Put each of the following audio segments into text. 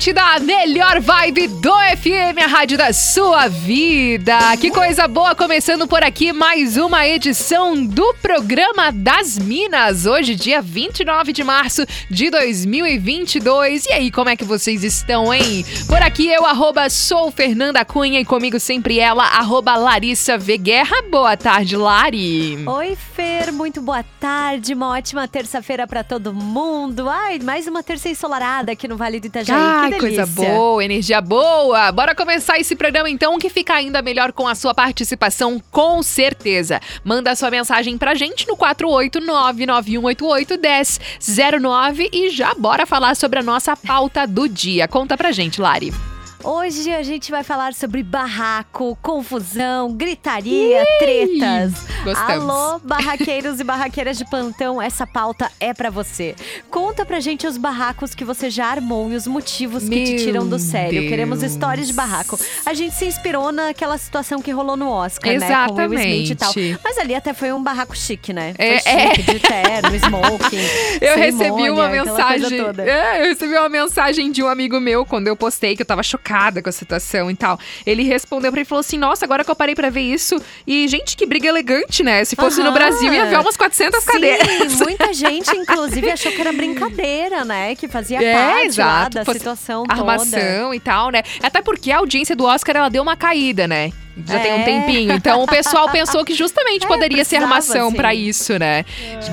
Da melhor vibe do FM, a rádio da sua vida. Que coisa boa, começando por aqui mais uma edição do programa das Minas. Hoje, dia 29 de março de 2022. E aí, como é que vocês estão, hein? Por aqui eu, arroba, sou Fernanda Cunha e comigo sempre ela, arroba Larissa V. Guerra. Boa tarde, Lari. Oi, Fer, muito boa tarde. Uma ótima terça-feira para todo mundo. Ai, mais uma terça ensolarada aqui no Vale do Itajaí. Ah, Ai, coisa boa, energia boa. Bora começar esse programa então, que fica ainda melhor com a sua participação, com certeza. Manda sua mensagem pra gente no 48991881009 e já bora falar sobre a nossa pauta do dia. Conta pra gente, Lari. Hoje a gente vai falar sobre barraco, confusão, gritaria, tretas. Gostamos. Alô, barraqueiros e barraqueiras de plantão, essa pauta é para você. Conta pra gente os barracos que você já armou e os motivos Meu que te tiram do sério. Deus. Queremos histórias de barraco. A gente se inspirou naquela situação que rolou no Oscar, Exatamente. né? Com o Will Smith e tal. Mas ali até foi um barraco chique, né? Foi É, chique, de terno, smoking. Eu recebi uma mensagem. É, eu recebi uma mensagem de um amigo meu quando eu postei que eu tava chocada com a situação e tal. Ele respondeu pra ele e falou assim: Nossa, agora que eu parei pra ver isso. E, gente, que briga elegante, né? Se fosse no. Brasil, ia ver umas 400 Sim, cadeiras. muita gente, inclusive, achou que era brincadeira, né? Que fazia É, parte lá exato. da Fosse situação toda. Armação e tal, né? Até porque a audiência do Oscar ela deu uma caída, né? Já tem um É. tempinho. Então o pessoal pensou que justamente É, poderia ser armação pra isso, né?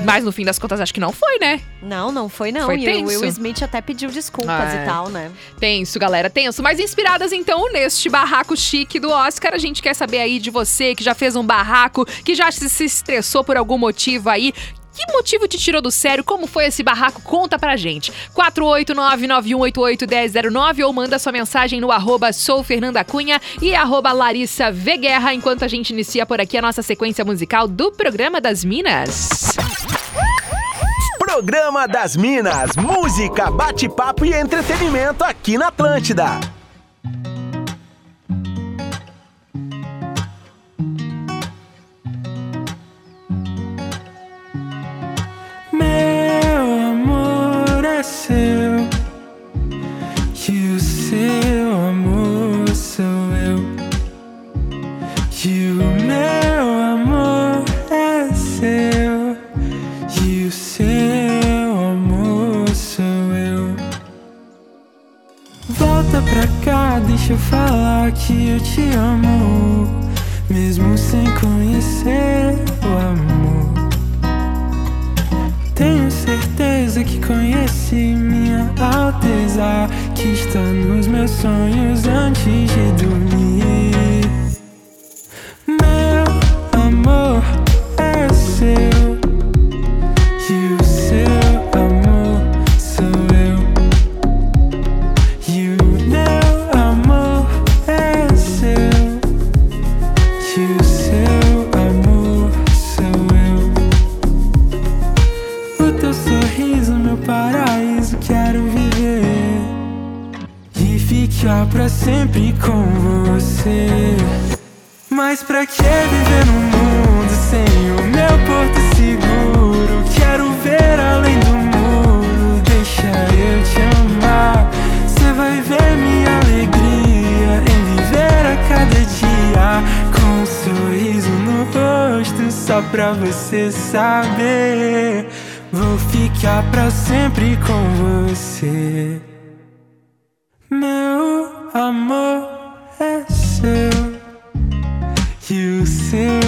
Mas no fim das contas, acho que não foi, né? Não, não foi não. Foi e tenso. o Will Smith até pediu desculpas Ah, é. e tal, né? Tenso, galera, tenso. Mas inspiradas então neste barraco chique do Oscar, a gente quer saber aí de você que já fez um barraco, que já se se estressou por algum motivo aí. Que motivo te tirou do sério? Como foi esse barraco? Conta pra gente. 489-9188-1009 ou manda sua mensagem no arroba sou Fernanda Cunha e arroba Larissa Guerra, enquanto a gente inicia por aqui a nossa sequência musical do Programa das Minas. Programa das Minas, música, bate-papo e entretenimento aqui na Atlântida. Pra você saber. Vou ficar pra sempre com você. Meu amor é seu, e o seu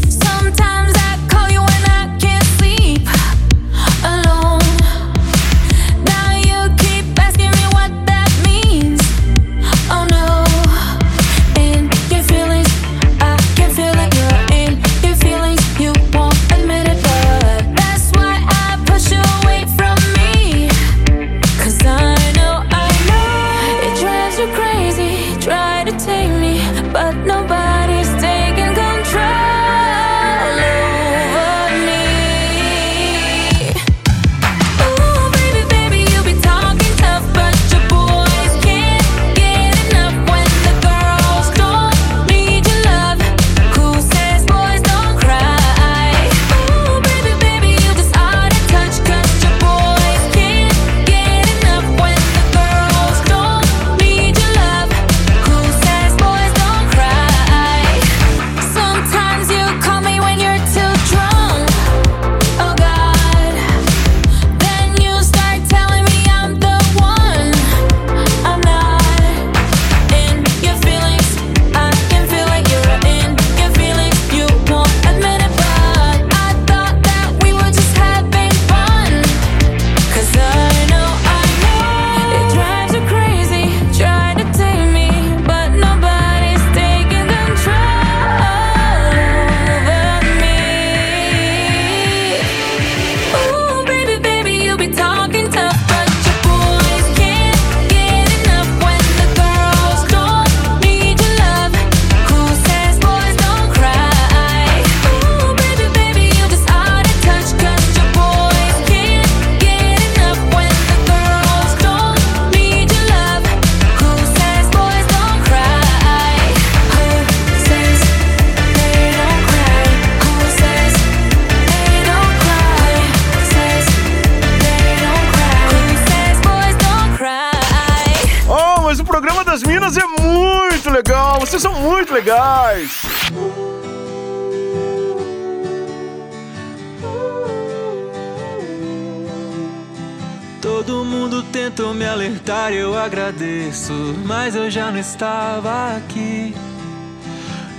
agradeço, mas eu já não estava aqui.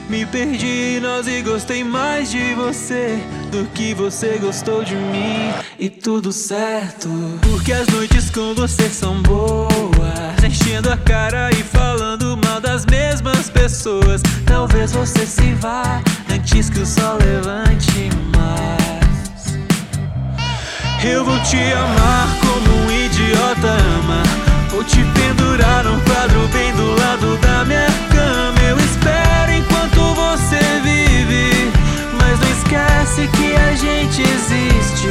Me perdi nós e gostei mais de você do que você gostou de mim. E tudo certo, porque as noites com você são boas. Enchendo a cara e falando mal das mesmas pessoas. Talvez você se vá antes que o sol levante mais. Eu vou te amar como um idiota ama. Vou te pendurar num quadro bem do lado da minha cama. Eu espero enquanto você vive. Mas não esquece que a gente existe.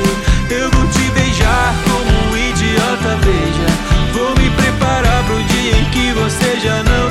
Eu vou te beijar como um idiota, veja. Vou me preparar pro dia em que você já não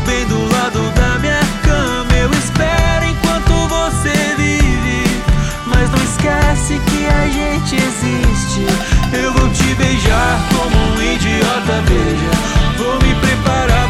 quadro bem do lado da minha cama. Eu espero enquanto você vive. Mas não esquece que a gente existe. Eu vou te beijar como um idiota, veja. Vou me preparar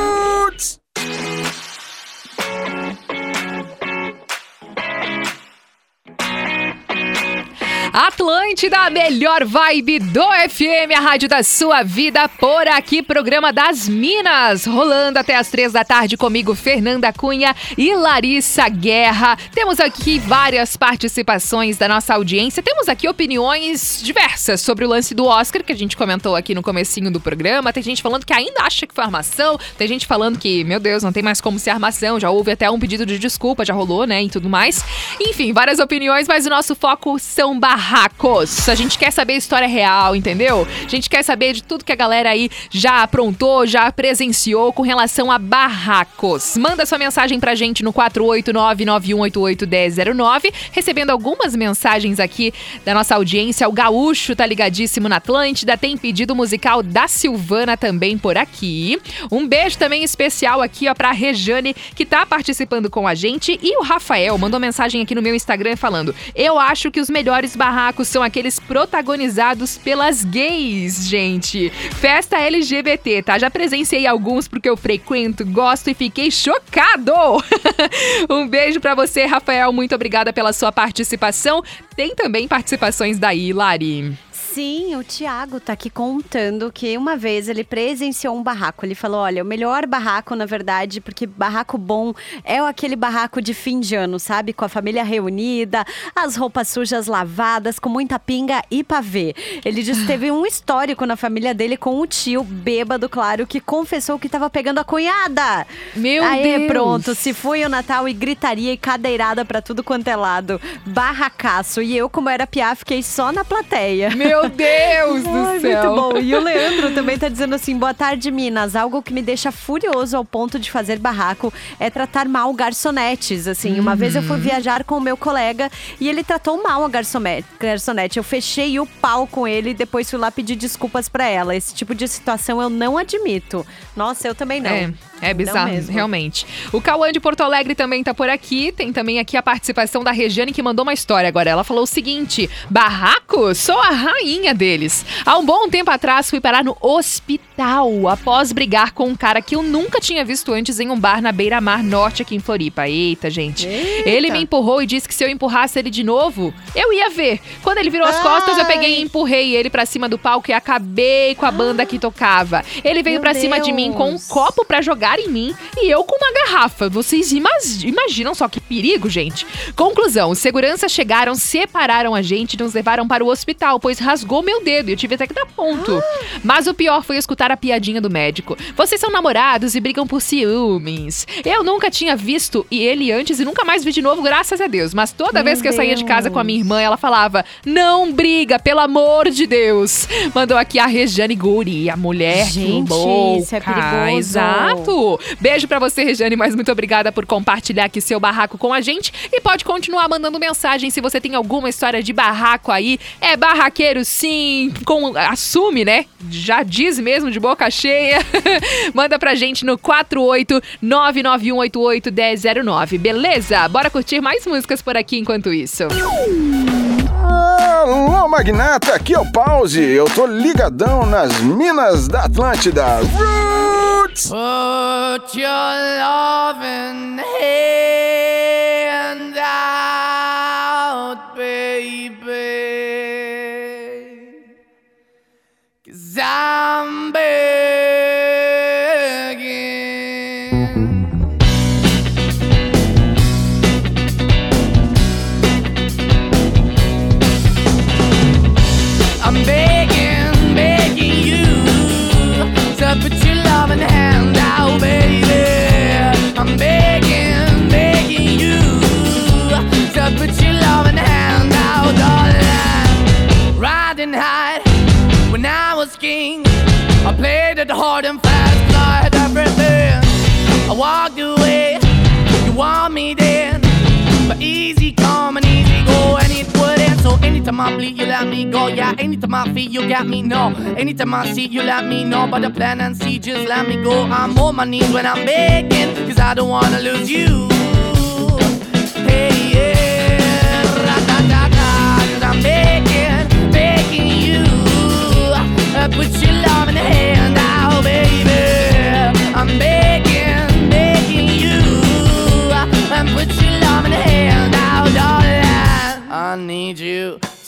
Atlântida, a melhor vibe do FM, a rádio da sua vida, por aqui, programa das Minas, rolando até as três da tarde comigo, Fernanda Cunha e Larissa Guerra. Temos aqui várias participações da nossa audiência, temos aqui opiniões diversas sobre o lance do Oscar, que a gente comentou aqui no comecinho do programa, tem gente falando que ainda acha que foi armação, tem gente falando que, meu Deus, não tem mais como ser armação, já houve até um pedido de desculpa, já rolou, né, e tudo mais. Enfim, várias opiniões, mas o nosso foco são barracos. A gente quer saber a história real, entendeu? A gente quer saber de tudo que a galera aí já aprontou, já presenciou com relação a barracos. Manda sua mensagem pra gente no 489-9188-1009, recebendo algumas mensagens aqui da nossa audiência. O Gaúcho tá ligadíssimo na Atlântida, tem pedido musical da Silvana também por aqui. Um beijo também especial aqui, ó, pra Rejane, que tá participando com a gente. E o Rafael mandou mensagem aqui no meu Instagram falando: Eu acho que os melhores barracos são aqueles protagonizados pelas gays, gente. Festa LGBT, tá? Já presenciei alguns porque eu frequento, gosto e fiquei chocado. um beijo pra você, Rafael. Muito obrigada pela sua participação. Tem também participações daí, Lari. Sim, o Tiago tá aqui contando que uma vez ele presenciou um barraco. Ele falou: olha, o melhor barraco, na verdade, porque barraco bom é aquele barraco de fim de ano, sabe? Com a família reunida, as roupas sujas lavadas, com muita pinga e pavê. Ele disse que teve um histórico na família dele com o tio, bêbado, claro, que confessou que tava pegando a cunhada. Meu Aê, Deus. pronto. Se foi o Natal e gritaria e cadeirada pra tudo quanto é lado. Barracaço. E eu, como era piá, fiquei só na plateia. Meu Deus do Ai, céu. Muito bom. E o Leandro também tá dizendo assim: boa tarde, Minas. Algo que me deixa furioso ao ponto de fazer barraco é tratar mal garçonetes. Assim, uma vez eu fui Uhum. viajar com o meu colega e ele tratou mal a garçonete. Eu fechei o pau com ele e depois fui lá pedir desculpas pra ela. Esse tipo de situação eu não admito. Nossa, eu também não. É, é bizarro, realmente. O Cauã de Porto Alegre também tá por aqui. Tem também aqui a participação da Regiane que mandou uma história agora. Ela falou o seguinte: Barraco? Sou a rainha deles. Há um bom tempo atrás fui parar no hospital após brigar com um cara que eu nunca tinha visto antes em um bar na beira-mar norte aqui em Floripa. Eita, gente. Eita. Ele me empurrou e disse que se eu empurrasse ele de novo, eu ia ver. Quando ele virou as costas, eu peguei e empurrei ele pra cima do palco e acabei com a banda que tocava. Ele veio pra cima de mim com um copo pra jogar em mim e eu com uma garrafa. Vocês ima- imaginam só que perigo, gente? Conclusão: os seguranças chegaram, separaram a gente e nos levaram para o hospital, pois rasgou meu dedo e eu tive até que dar ponto. Mas o pior foi escutar a piadinha do médico. Vocês são namorados e brigam por ciúmes. Eu nunca tinha visto e ele antes e nunca mais vi de novo, graças a Deus. Mas toda Meu vez que eu saía de casa com a minha irmã, ela falava: Não briga, pelo amor de Deus. Mandou aqui a Rejane Guri, a mulher Gente, louca. isso é perigoso. Exato. Beijo pra você, Rejane, mas muito obrigada por compartilhar aqui seu barraco com a gente. E pode continuar mandando mensagem se você tem alguma história de barraco aí. É barraqueiro, sim. Com, assume, né? Já diz mesmo de boca cheia. Manda pra gente no 48991881009, beleza? Bora curtir mais músicas por aqui enquanto isso. Alô, Magnata, aqui é o Pause. Eu tô ligadão nas minas da Atlântida. Roots! Put your loving hand Anytime I bleed, you let me go. Yeah, anytime I feel, you got me. No, anytime I see, you let me know. But the plan and see, just let me go. I'm on my knees when I'm begging, cause I don't wanna lose you. Hey, yeah, da da da da. Cause I'm begging, begging you. I put your love in the hand out, oh, baby. I'm begging, begging you. I put your love in the hand out, oh, darling. I need you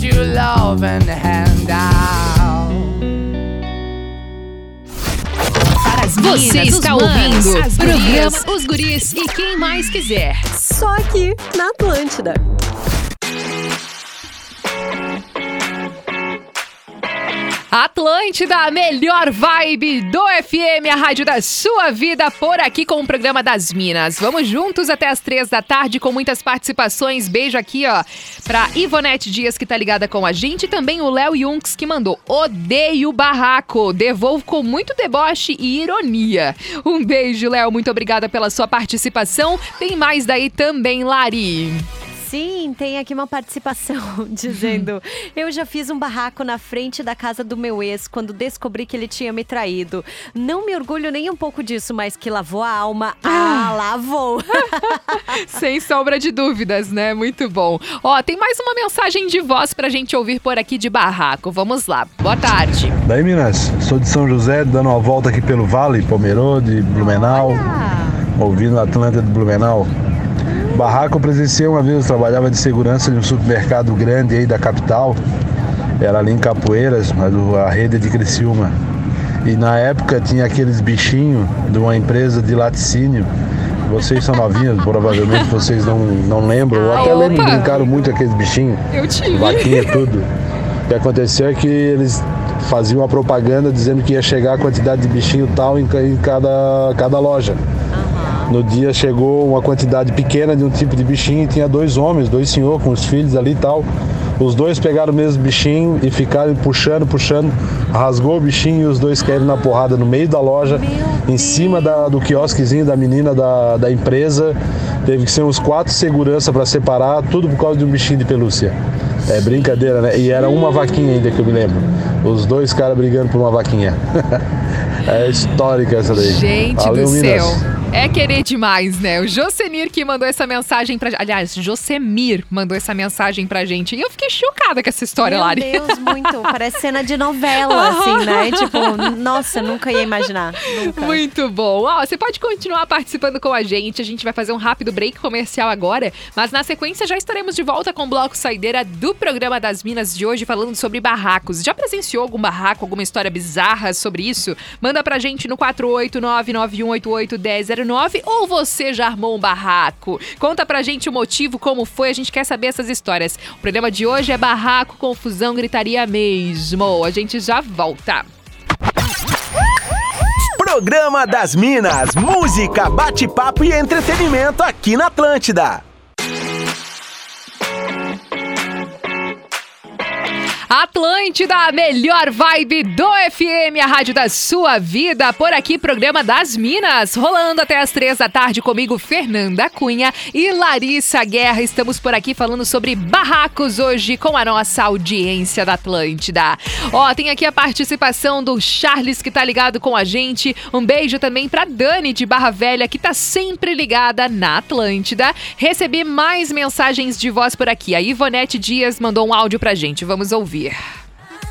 To put your loving hand out. Você está ouvindo as programa gurias. Os Guris e quem mais quiser. Só aqui na Atlântida. Atlântida, a melhor vibe do FM, a rádio da sua vida, por aqui com o programa das Minas. Vamos juntos até as três da tarde com muitas participações. Beijo aqui, ó, pra Ivonete Dias, que tá ligada com a gente, e também o Léo Yunks, que mandou Odeio barraco, devolvo com muito deboche e ironia. Um beijo, Léo, muito obrigada pela sua participação. Tem mais daí também, Lari. Sim, tem aqui uma participação dizendo: Eu já fiz um barraco na frente da casa do meu ex quando descobri que ele tinha me traído. Não me orgulho nem um pouco disso, mas que lavou a alma. Ah, lavou. Sem sombra de dúvidas, né? Muito bom. Ó, tem mais uma mensagem de voz pra gente ouvir por aqui de barraco. Vamos lá. Boa tarde. Daí, Minas, sou de São José, dando uma volta aqui pelo Vale, Pomerode, Blumenau, ouvindo a Atlanta de Blumenau. Barraco eu presenciei uma vez, eu trabalhava de segurança de um supermercado grande aí da capital, era ali em Capoeiras, mas a rede é de Criciúma. E na época tinha aqueles bichinhos de uma empresa de laticínio. Vocês são novinhos, provavelmente vocês não, não lembram, ou até Ah, lembram, opa! brincaram muito aqueles bichinhos. Eu tive. Vaquinha, tudo. O que aconteceu é que eles faziam uma propaganda dizendo que ia chegar a quantidade de bichinho tal em, ca- em cada, cada loja. No dia chegou uma quantidade pequena de um tipo de bichinho e tinha dois homens, dois senhores com os filhos ali e tal. Os dois pegaram o mesmo bichinho e ficaram puxando, puxando, rasgou o bichinho e os dois caíram na porrada no meio da loja, em cima da- do quiosquezinho da menina da, da empresa. Teve que ser uns quatro segurança para separar, tudo por causa de um bichinho de pelúcia. É brincadeira, né? E era uma vaquinha ainda que eu me lembro. Os dois caras brigando por uma vaquinha. é histórica essa daí. Gente Valeu, do Minas. céu. É querer demais, né? O Josenir que mandou essa mensagem pra. Aliás, Josemir mandou essa mensagem pra gente. E eu fiquei chocada com essa história, Meu Lari. Deus, muito. Parece cena de novela, assim, né? Tipo, nossa, nunca ia imaginar. Nunca. Muito bom. Ó, você pode continuar participando com a gente. A gente vai fazer um rápido break comercial agora, mas na sequência já estaremos de volta com o bloco saideira do programa das Minas de hoje falando sobre barracos. Já presenciou algum barraco, alguma história bizarra sobre isso? Manda pra gente no 48991881009 ou você já armou um barraco? Conta pra gente o motivo, como foi, a gente quer saber essas histórias. O programa de hoje é barraco, confusão, gritaria mesmo. A gente já volta. Programa das Minas, música, bate-papo e entretenimento aqui na Atlântida. Atlântida, a melhor vibe do FM, a rádio da sua vida. Por aqui, programa das Minas, rolando até as três da tarde comigo, Fernanda Cunha e Larissa Guerra. Estamos por aqui falando sobre barracos hoje com a nossa audiência da Atlântida. Ó, tem aqui a participação do Charles que tá ligado com a gente. Um beijo também pra Dani de Barra Velha que tá sempre ligada na Atlântida. Recebi mais mensagens de voz por aqui. A Ivonete Dias mandou um áudio pra gente. Vamos ouvir.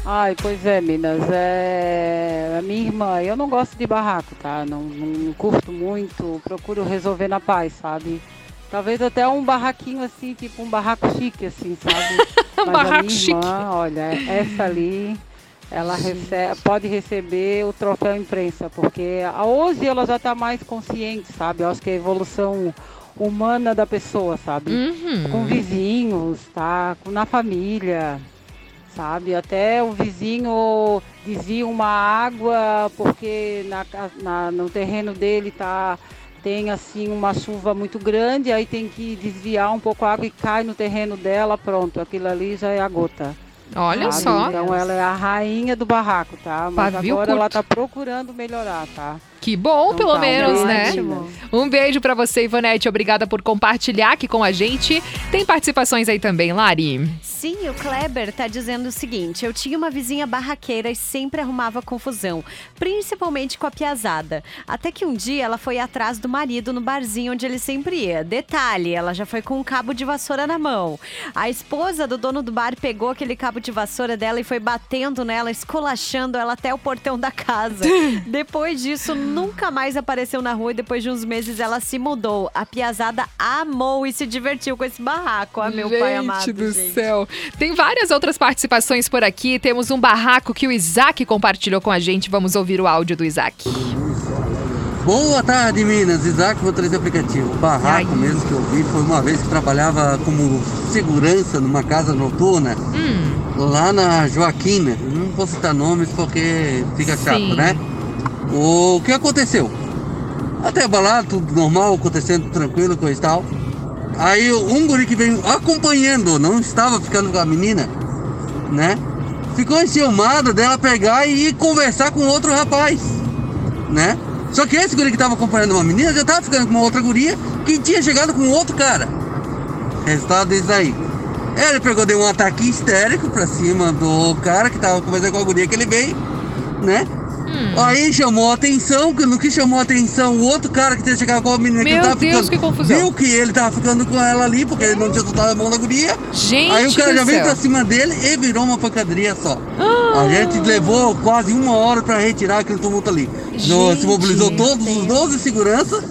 Ai, pois é, Minas. É... A minha irmã, eu não gosto de barraco, tá? Não, não curto muito, procuro resolver na paz, sabe? Talvez até um barraquinho assim, tipo um barraco chique, assim, sabe? Mas a barraco minha chique. irmã, olha, essa ali, ela recebe, pode receber o troféu imprensa, porque a- hoje ela já tá mais consciente, sabe? Eu acho que é a evolução humana da pessoa, sabe? Uhum. Com vizinhos, tá? Na família sabe? Até o vizinho desvia uma água porque na, na- no terreno dele tá tem assim uma chuva muito grande, aí tem que desviar um pouco a água e cai no terreno dela, pronto, aquilo ali já é a gota. Olha sabe? só. Então ela é a rainha do barraco, tá? Mas Pavio agora ela curto. tá procurando melhorar, tá? Que bom, Então pelo tá, menos, né? beijo. Um beijo pra você, Ivonete. Obrigada por compartilhar aqui com a gente. Tem participações aí também, Lari? Sim, o Kleber tá dizendo o seguinte: eu tinha uma vizinha barraqueira e sempre arrumava confusão, principalmente com a piazada. Até que um dia ela foi atrás do marido no barzinho onde ele sempre ia. Detalhe, ela já foi com um cabo de vassoura na mão. A esposa do dono do bar pegou aquele cabo de vassoura dela e foi batendo nela, esculachando ela até o portão da casa. depois disso, nunca mais apareceu na rua e depois de uns meses ela se mudou. A piazada amou e se divertiu com esse barraco. Ah, meu pai amado. do gente. céu. Tem várias outras participações por aqui. Temos um barraco que o Isaac compartilhou com a gente. Vamos ouvir o áudio do Isaac. Boa tarde, Minas. Isaac, motorista de aplicativo. Barraco mesmo que eu vi foi uma vez que trabalhava como segurança numa casa noturna lá na Joaquina. Não vou citar nomes porque fica chato, Sim. né? O que aconteceu? Até balada, tudo normal, acontecendo tranquilo, coisa e tal. Aí um guri que veio acompanhando, não estava ficando com a menina, né? Ficou enciumado dela pegar e conversar com outro rapaz, né? Só que esse guri que estava acompanhando uma menina já estava ficando com uma outra guria que tinha chegado com outro cara. Resultado disso aí. Ele pegou, deu um ataque histérico pra cima do cara que estava conversando com a guria que ele veio, né? Aí chamou a atenção, que no que chamou a atenção, o outro cara que tinha chegado com a menina que Meu ele tava Deus, ficando, que confusão. viu que ele tava ficando com ela ali, porque ele não tinha soltado a mão da guria. Gente Aí o cara já veio céu. pra cima dele e virou uma pancadaria só. Ah. A gente levou quase uma hora pra retirar aquele tumulto ali. No- Gente. se mobilizou todos os 12 segurança,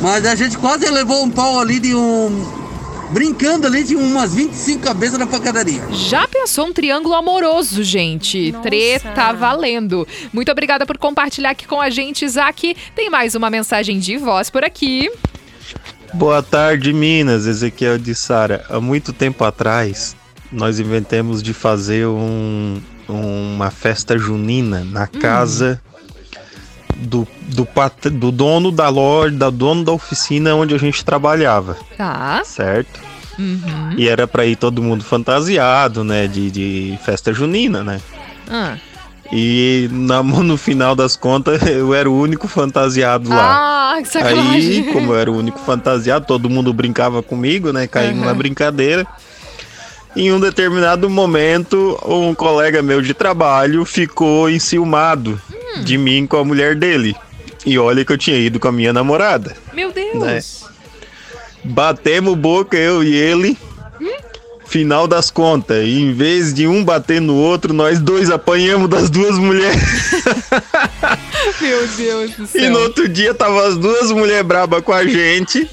mas a gente quase levou um pau ali de um. Brincando ali de umas 25 cabeças na pancadaria. Já pensou um triângulo amoroso, gente? Treta valendo. Muito obrigada por compartilhar aqui com a gente, Isaac. Tem mais uma mensagem de voz por aqui. Boa tarde, Minas. Ezequiel de Sara. Há muito tempo atrás, nós inventamos de fazer um- uma festa junina na casa do, do, pat- do dono da loja, da dono da oficina onde a gente trabalhava. Tá. Certo? Uhum. E era pra ir todo mundo fantasiado, né? De, de festa junina, né? Ah. E na, no final das contas, eu era o único fantasiado lá. Ah, que sacanagem. Aí, como eu era o único fantasiado, todo mundo brincava comigo, né? Caímos Uhum. na brincadeira. Em um determinado momento, um colega meu de trabalho ficou enciumado Hum. de mim com a mulher dele. E olha que eu tinha ido com a minha namorada. Meu Deus. Né? Batemos boca, eu e ele. Final das contas, em vez de um bater no outro, nós dois apanhamos das duas mulheres. Meu Deus do céu. E no outro dia tava as duas mulheres brabas com a gente.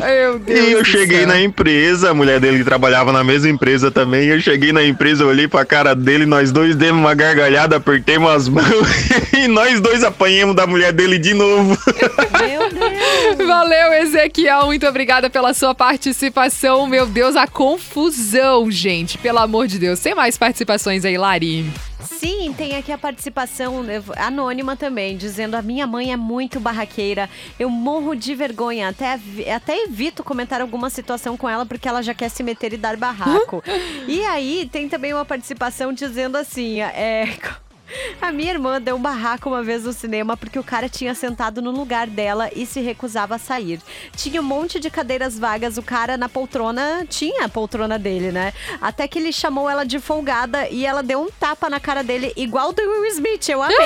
Meu Deus E eu cheguei céu. na empresa, a mulher dele trabalhava na mesma empresa também. Eu cheguei na empresa, olhei pra cara dele, nós dois demos uma gargalhada, apertemos as mãos e nós dois apanhamos da mulher dele de novo. Valeu, Ezequiel. Muito obrigada pela sua participação. Meu Deus, a confusão, gente. Pelo amor de Deus. Tem mais participações aí, Lari? Sim, tem aqui a participação né, anônima também, dizendo a minha mãe é muito barraqueira, eu morro de vergonha, até, até evito comentar alguma situação com ela porque ela já quer se meter e dar barraco. e aí tem também uma participação dizendo assim, é... A minha irmã deu um barraco uma vez no cinema porque o cara tinha sentado no lugar dela e se recusava a sair. Tinha um monte de cadeiras vagas, o cara na poltrona tinha a poltrona dele, né? Até que ele chamou ela de folgada e ela deu um tapa na cara dele, igual do Will Smith. Eu amei.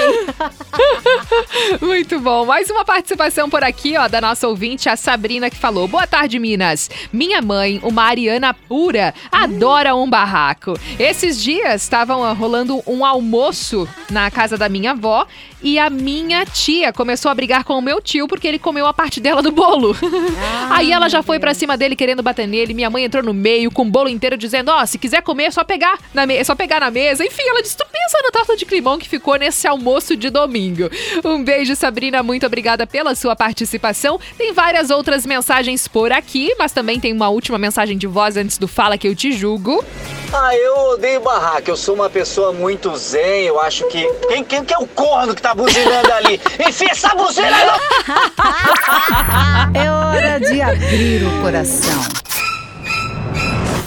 Muito bom. Mais uma participação por aqui, ó, da nossa ouvinte, a Sabrina, que falou: Boa tarde, Minas. Minha mãe, uma ariana pura, adora um barraco. Esses dias estavam ó, rolando um almoço na casa da minha avó e a minha tia começou a brigar com o meu tio porque ele comeu a parte dela do bolo. Aí ela já foi pra cima dele querendo bater nele. Minha mãe entrou no meio com o bolo inteiro dizendo: "Ó, se quiser comer é só pegar na me é só pegar na mesa". Enfim, ela disse: "Tu pensa na torta de climão que ficou nesse almoço de domingo". Um beijo, Sabrina, muito obrigada pela sua participação. Tem várias outras mensagens por aqui, mas também tem uma última mensagem de voz antes do fala que eu te julgo. Ah, eu odeio barraca. Eu sou uma pessoa muito zen. Eu acho que. Quem, quem que é o corno que tá buzinando ali? Enfia essa buzina no. É hora de abrir o coração.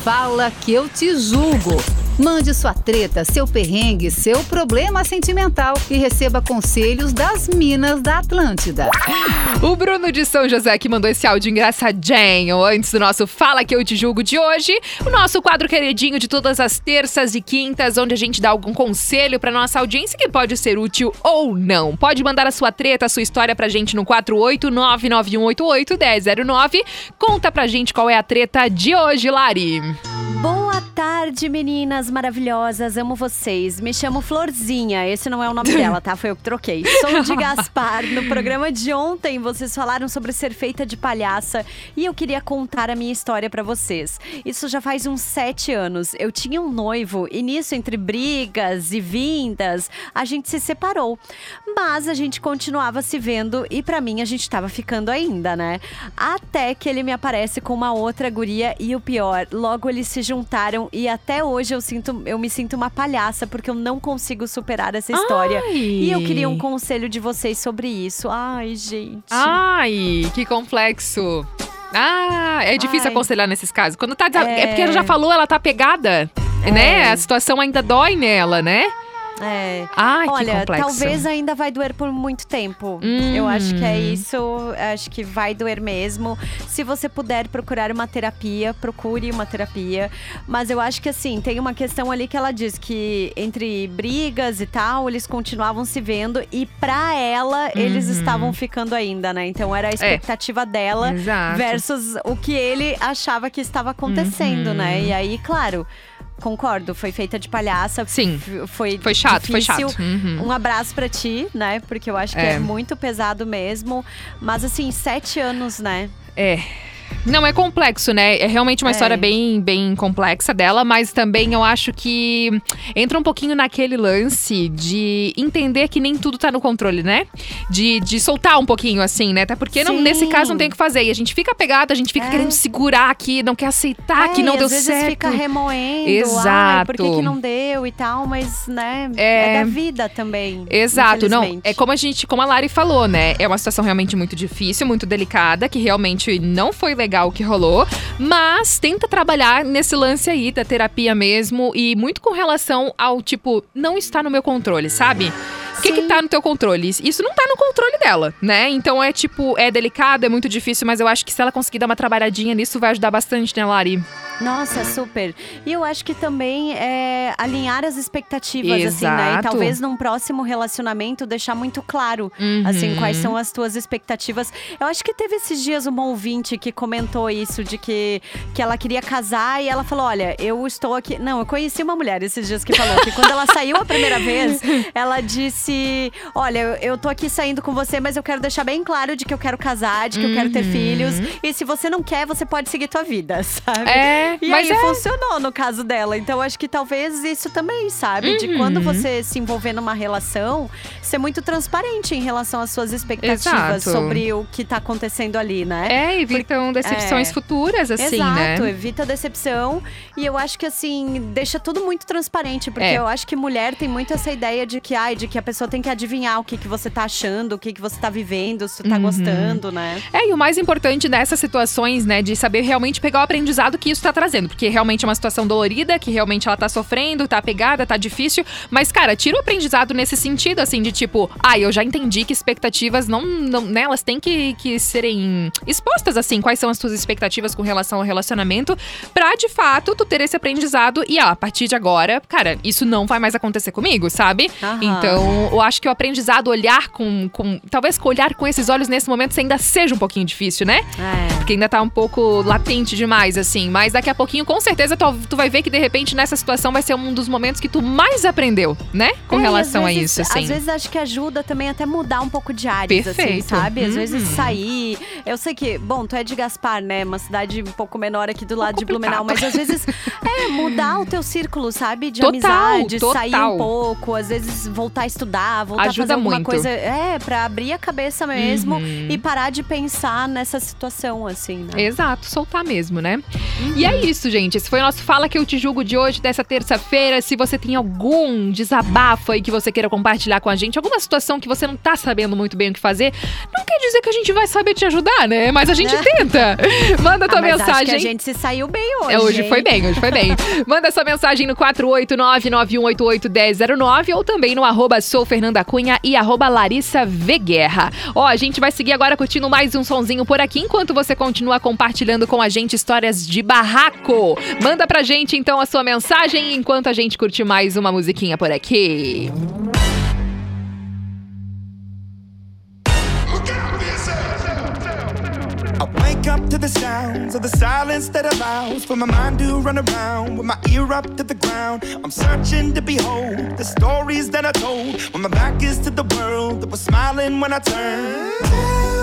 Fala que eu te julgo. Mande sua treta, seu perrengue, seu problema sentimental e receba conselhos das Minas da Atlântida. O Bruno de São José que mandou esse áudio engraçadinho antes do nosso Fala Que Eu Te Julgo de hoje. O nosso quadro queridinho de todas as terças e quintas, onde a gente dá algum conselho pra nossa audiência que pode ser útil ou não. Pode mandar a sua treta, a sua história pra gente no 48991881009. Conta pra gente qual é a treta de hoje, Lari. Boa tarde, meninas maravilhosas. Amo vocês. Me chamo Florzinha. Esse não é o nome dela, tá? Foi eu que troquei. Sou de Gaspar. No programa de ontem, vocês falaram sobre ser feita de palhaça e eu queria contar a minha história pra vocês. Isso já faz uns sete anos. Eu tinha um noivo e nisso, entre brigas e vindas, a gente se separou. Mas a gente continuava se vendo e pra mim a gente tava ficando ainda, né? Até que ele me aparece com uma outra guria e o pior, logo eles se juntaram e até hoje eu sinto, eu me sinto uma palhaça porque eu não consigo superar essa história. Ai. E eu queria um conselho de vocês sobre isso. Ai, gente. Ai, que complexo. Ah, é difícil Ai. aconselhar nesses casos. Quando tá. É, É. porque ela já falou, ela tá pegada. Né? A situação ainda dói nela, né? É. Ai, Olha, talvez ainda vai doer por muito tempo. Hum. Eu acho que é isso. Acho que vai doer mesmo. Se você puder procurar uma terapia, procure uma terapia. Mas eu acho que assim, tem uma questão ali que ela diz que entre brigas e tal, eles continuavam se vendo e pra ela eles Uhum. estavam ficando ainda, né? Então era a expectativa dela Exato. versus o que ele achava que estava acontecendo, Uhum. né? E aí, claro. Concordo, foi feita de palhaça. Sim. Foi, Foi chato, foi difícil. chato. Uhum. Um abraço pra ti, né? Porque eu acho que É. é muito pesado mesmo. Mas assim, sete anos, né? É. Não, é complexo, né? É realmente uma É. história bem, bem complexa dela, mas também eu acho que entra um pouquinho naquele lance de entender que nem tudo tá no controle, né? De, de soltar um pouquinho, assim, né? Até porque não- nesse caso não tem o que fazer. E a gente fica pegado, a gente fica É. querendo segurar aqui, não quer aceitar que É, não e deu às vezes certo. fica remoendo. Exato. Ai, por que, que não deu e tal? Mas, né? É. É, da vida também. Exato, não. É como a gente, como a Lari falou, né? É uma situação realmente muito difícil, muito delicada, que realmente não foi legal o que rolou. Mas tenta trabalhar nesse lance aí da terapia mesmo e muito com relação ao tipo, não está no meu controle, sabe? O que, que tá no teu controle? Isso não tá no controle dela, né? Então é tipo, é delicado, é muito difícil, mas eu acho que se ela conseguir dar uma trabalhadinha nisso, vai ajudar bastante, né, Lari? Nossa, super. E eu acho que também é alinhar as expectativas, assim, né? E Exato. talvez num próximo relacionamento deixar muito claro, Uhum. assim, quais são as tuas expectativas. Eu acho que teve esses dias uma ouvinte que comentou isso, de que, que ela queria casar e ela falou: Olha, eu estou aqui. Não, eu conheci uma mulher esses dias que falou que quando ela saiu a primeira vez, ela disse Olha, eu, tô aqui saindo com você, mas eu quero deixar bem claro de que eu quero casar, de que eu quero ter Uhum. filhos. E se você não quer, você pode seguir tua vida, sabe? É, e mas aí é. funcionou no caso dela. Então acho que talvez isso também, sabe? De Uhum. quando você se envolver numa relação, ser muito transparente em relação às suas expectativas Exato. sobre o que tá acontecendo ali, né? É, evitam decepções É. futuras, assim, Exato, né? evita decepção. E eu acho que assim, deixa tudo muito transparente. Porque É. eu acho que mulher tem muito essa ideia de que, ai, de que a pessoa tem que adivinhar o que, que você tá achando, o que, que você tá vivendo, se tu tá Uhum. gostando, né? É, e o mais importante nessas situações, né, de saber realmente pegar o aprendizado que isso tá trazendo. Porque realmente é uma situação dolorida, que realmente ela tá sofrendo, tá pegada, tá difícil. Mas, cara, tira o aprendizado nesse sentido, assim, de tipo, ah, eu já entendi que expectativas não, não né, elas têm que, que serem expostas, assim, quais são as tuas expectativas com relação ao relacionamento, pra de fato tu ter esse aprendizado e, ah, a partir de agora, cara, isso não vai mais acontecer comigo, sabe? Aham. Então, eu acho que o aprendizado, olhar com, com. Talvez olhar com esses olhos nesse momento ainda seja um pouquinho difícil, né? É. Porque ainda tá um pouco latente demais, assim. Mas daqui a pouquinho, com certeza, tu, tu vai ver que de repente nessa situação vai ser um dos momentos que tu mais aprendeu, né? Com É, relação às a vezes- isso, assim. Às vezes acho que ajuda também até mudar um pouco de áreas, assim, sabe? Às vezes Uhum. sair. Eu sei que, bom, tu é de Gaspar, né? Uma cidade um pouco menor aqui do lado de. Blumenau, mas às vezes é mudar o teu círculo, sabe? De Total, amizade, sair total. um pouco, às vezes voltar a estudar, voltar Ajuda a fazer alguma muito. coisa. É, pra abrir a cabeça mesmo Uhum. e parar de pensar nessa situação, assim, né? Exato, soltar mesmo, né? E é isso, gente. Esse foi o nosso Fala Que Eu Te Julgo de hoje, dessa terça-feira. Se você tem algum desabafo aí que você queira compartilhar com a gente, alguma situação que você não tá sabendo muito bem o que fazer, não quer dizer que a gente vai saber te ajudar, né? Mas a gente tenta. Manda tua Ah, mas mensagem. Acho que a gente se saiu bem hoje. É, hoje hein? foi bem, hoje foi bem. Manda sua mensagem no 489-9188-1009 ou também no arroba sou Fernanda Cunha e arroba Larissa V Guerra. Ó, a gente vai seguir agora curtindo mais um sonzinho por aqui, enquanto você continua compartilhando com a gente histórias de barraco. Manda pra gente então a sua mensagem enquanto a gente curte mais uma musiquinha por aqui. Up to the sounds of the silence that allows for my mind to run around with my ear up to the ground. I'm searching to behold the stories that I told when my back is to the world that was smiling when I turned.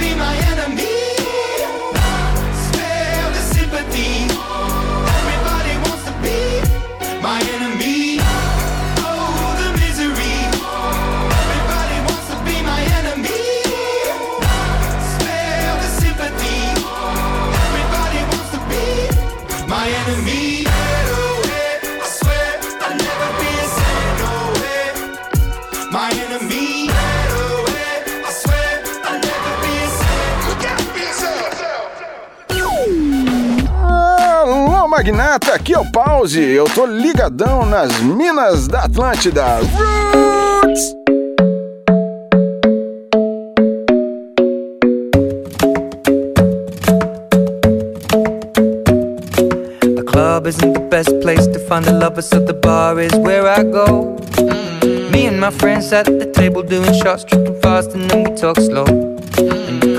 be my enemy. Magnata, aqui é o Pause. Eu tô ligadão nas minas da Atlântida. Roots! The club isn't the best place to find the lovers, so the bar is where I go. Me and my friends at the table doing shots, tripping fast, and then we talk slow.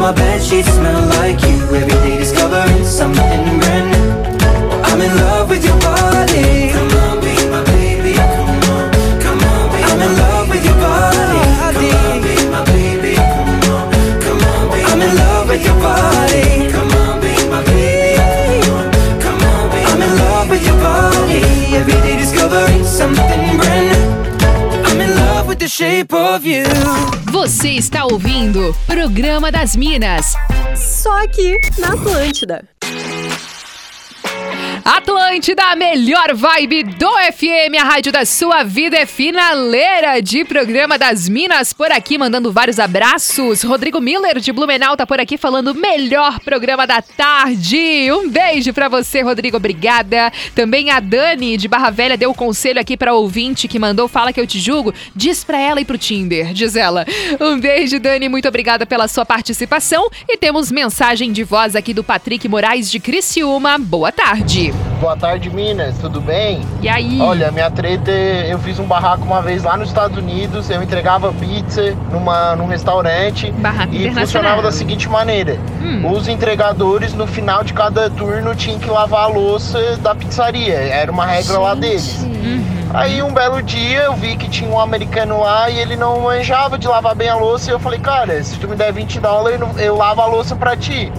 My bed sheets smell like you. Every day discovering something brand new. I'm in love with your body. Come on, be my baby. Come on, come on, be I'm in love with your body. Come on, be my baby. Come on, come on, be I'm in love with your body. Shape of you. Você está ouvindo Programa das Minas. Só aqui na Atlântida. Atlântida, a melhor vibe do FM, a rádio da sua vida é finaleira de programa das Minas por aqui, mandando vários abraços. Rodrigo Miller de Blumenau tá por aqui falando melhor programa da tarde. Um beijo pra você, Rodrigo, obrigada. Também a Dani de Barra Velha deu o conselho aqui pra ouvinte que mandou fala que eu te julgo. Diz pra ela ir pro Tinder, diz ela. Um beijo, Dani, muito obrigada pela sua participação e temos mensagem de voz aqui do Patrick Moraes de Criciúma. Boa tarde. Boa tarde, Minas, tudo bem? E aí? Olha, minha treta, é- eu fiz um barraco uma vez lá nos Estados Unidos, eu entregava pizza numa, num restaurante Barraco e funcionava da seguinte maneira: Hum. os entregadores no final de cada turno tinham que lavar a louça da pizzaria, era uma regra lá deles. Aí um belo dia eu vi que tinha um americano lá e ele não manjava de lavar bem a louça. E eu falei, cara, se tu me der 20 dólares, eu- eu lavo a louça pra ti.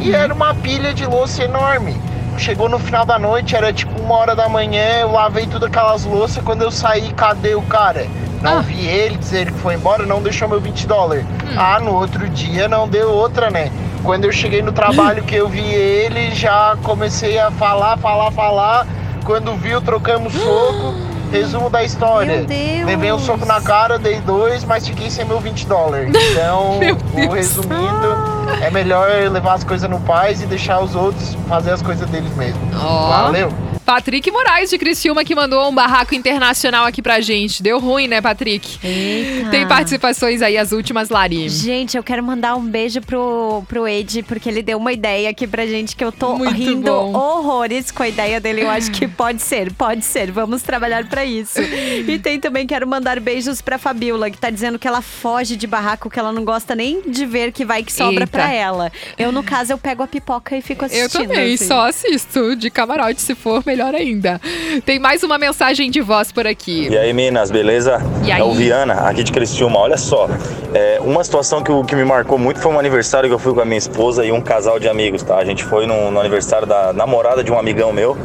E era uma pilha de louça enorme. Chegou no final da noite, era tipo uma hora da manhã, eu lavei todas aquelas louças. Quando eu saí, cadê o cara? Não vi ele, dizer ele que foi embora, não deixou meu 20 dólares. Ah, no outro dia não deu outra, né? Quando eu cheguei no trabalho que eu vi ele, já comecei a falar, falar, falar. Quando viu, trocamos soco. Resumo da história. Meu Deus. Levei um soco na cara, dei dois, mas fiquei sem meu 20 dólares. Então, o resumindo, é melhor levar as coisas no paz e deixar os outros fazer as coisas deles mesmos. Ó. Valeu! Patrick Moraes de Criciúma que mandou um barraco internacional aqui pra gente. Deu ruim, né, Patrick? Tem participações aí, as últimas, Lari. Gente, eu quero mandar um beijo pro, pro Ed, porque ele deu uma ideia aqui pra gente que eu tô Muito rindo bom. horrores com a ideia dele. Eu acho que pode ser, pode ser. Vamos trabalhar pra isso. E tem também, quero mandar beijos pra Fabiola, que tá dizendo que ela foge de barraco, que ela não gosta nem de ver que vai que sobra Eita. pra ela. Eu, no caso, eu pego a pipoca e fico Eu assistindo. também, assim. só assisto. De camarote, se for, melhor ainda. Tem mais uma mensagem de voz por aqui. E aí, Minas, beleza? E aí? É o Viana, aqui de Criciúma. Olha só, é, uma situação que, que me marcou muito foi um aniversário que eu fui com a minha esposa e um casal de amigos, tá? A gente foi no, no aniversário da namorada de um amigão meu.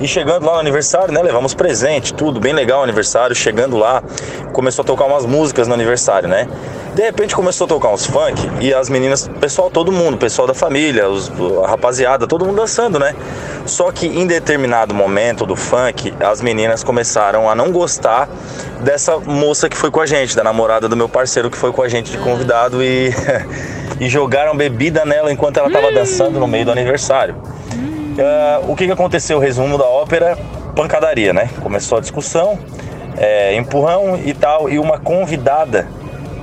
E chegando lá no aniversário, né, levamos presente, tudo, bem legal o aniversário. Chegando lá, começou a tocar umas músicas no aniversário, né? De repente começou a tocar uns funk e as meninas, pessoal, todo mundo, pessoal da família, os, a rapaziada, todo mundo dançando, né? Só que em determinado momento do funk, as meninas começaram a não gostar dessa moça que foi com a gente, da namorada do meu parceiro que foi com a gente de convidado e, e jogaram bebida nela enquanto ela estava dançando no meio do aniversário. Ah, o que, que aconteceu? Resumo da ópera: pancadaria, né? Começou a discussão, é, empurrão e tal, e uma convidada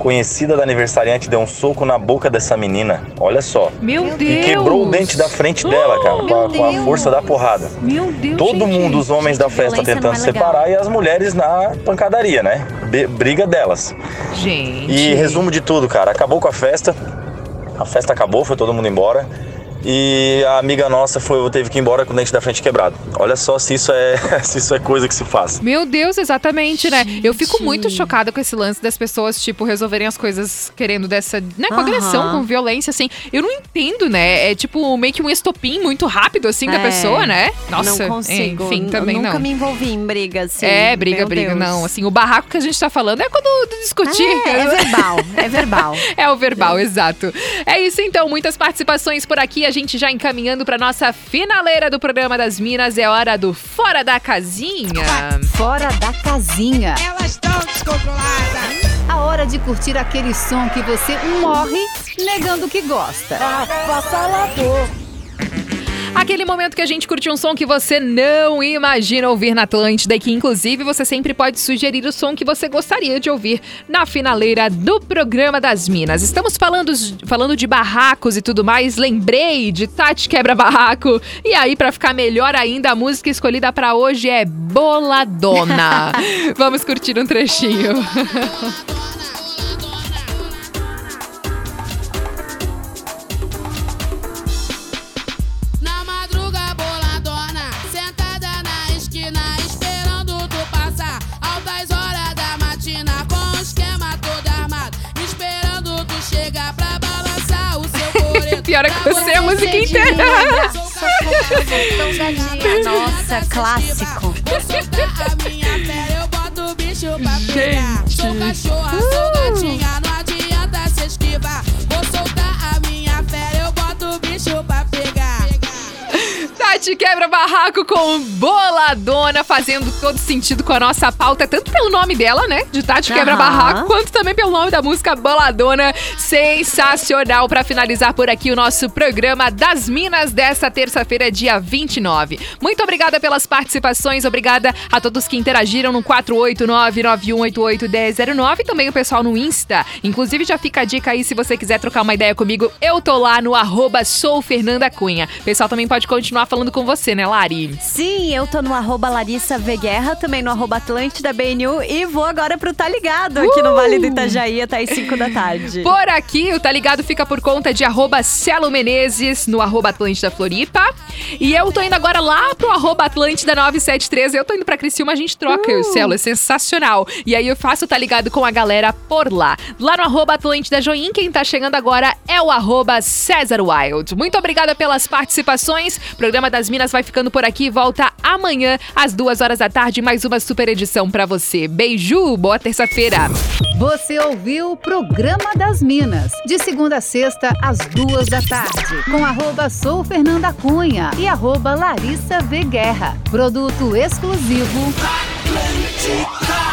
conhecida da aniversariante deu um soco na boca dessa menina. Olha só. Meu E Deus! quebrou o dente da frente dela, cara, com a, com a força da porrada. Meu Deus, Todo gente. mundo, os homens da festa tentando é legal. separar e as mulheres na pancadaria, né? Briga delas. Gente. E resumo de tudo, cara. Acabou com a festa. A festa acabou, foi todo mundo embora. E a amiga nossa foi, teve que ir embora com o dente da frente quebrado. Olha só se isso é, se isso é coisa que se faz. Meu Deus, exatamente, né? Eu fico muito chocada com esse lance das pessoas, tipo, resolverem as coisas querendo dessa, né, com Aham. agressão, com violência, assim. Eu não entendo, né? É tipo meio que um estopim muito rápido, assim, da É, pessoa, né? Nossa, não consigo. enfim, também nunca não. me envolvi em briga, assim. é, briga, Meu briga, Deus. não. Assim, o barraco que a gente tá falando é quando discutir. É, é verbal, é verbal. É o verbal, exato. É isso então, muitas participações por aqui. A gente já encaminhando pra nossa finaleira do programa das Minas. É hora do Fora da Casinha. Fora da casinha. Elas estão descontroladas. A hora de curtir aquele som que você morre negando que gosta. Aquele momento que a gente curte um som que você não imagina ouvir na Atlântida e que, inclusive, você sempre pode sugerir o som que você gostaria de ouvir na finaleira do programa das Minas. Estamos falando, falando de barracos e tudo mais. Lembrei de Tati Quebra Barraco. E aí, pra ficar melhor ainda, a música escolhida pra hoje é Boladona. Vamos curtir um trechinho. eu sei a música inteira. Nossa, clássico. Vou soltar Tati quebra barraco com boladona, fazendo todo sentido com a nossa pauta, tanto pelo nome dela, né? De Tati quebra barraco, quanto também pelo nome da música Boladona. Sensacional pra finalizar por aqui o nosso programa das Minas desta terça-feira, dia 29. Muito obrigada pelas participações, obrigada a todos que interagiram no 489-9188-1009 e também o pessoal no Insta. Inclusive, já fica a dica aí se você quiser trocar uma ideia comigo, eu tô lá no arroba sou Fernanda Cunha. O pessoal também pode continuar falando com você, né, Lari? Sim, eu tô no arroba Larissa V Guerra, também no arroba Atlântida BNU e vou agora pro Tá Ligado, aqui no Vale do Itajaí até as 5 da tarde. Por aqui, o Tá Ligado fica por conta de arroba Celo Menezes no arroba Atlântida Floripa. E eu tô indo agora lá pro arroba Atlântida 973. Eu tô indo pra Criciúma, a gente troca, o Celo, é sensacional. E aí eu faço o Tá Ligado com a galera por lá. Lá no arroba Atlântida Join, quem tá chegando agora é o arroba César Wild. Muito obrigada pelas participações. Programa das Minas vai ficando por aqui. Volta amanhã, às duas horas da tarde, mais uma super edição pra você. Beijo, boa terça-feira. Você ouviu o Programa das Minas, de segunda a sexta, às duas da tarde, com arroba Sou Fernanda Cunha e arroba Larissa V Guerra. Produto exclusivo. Atlântica.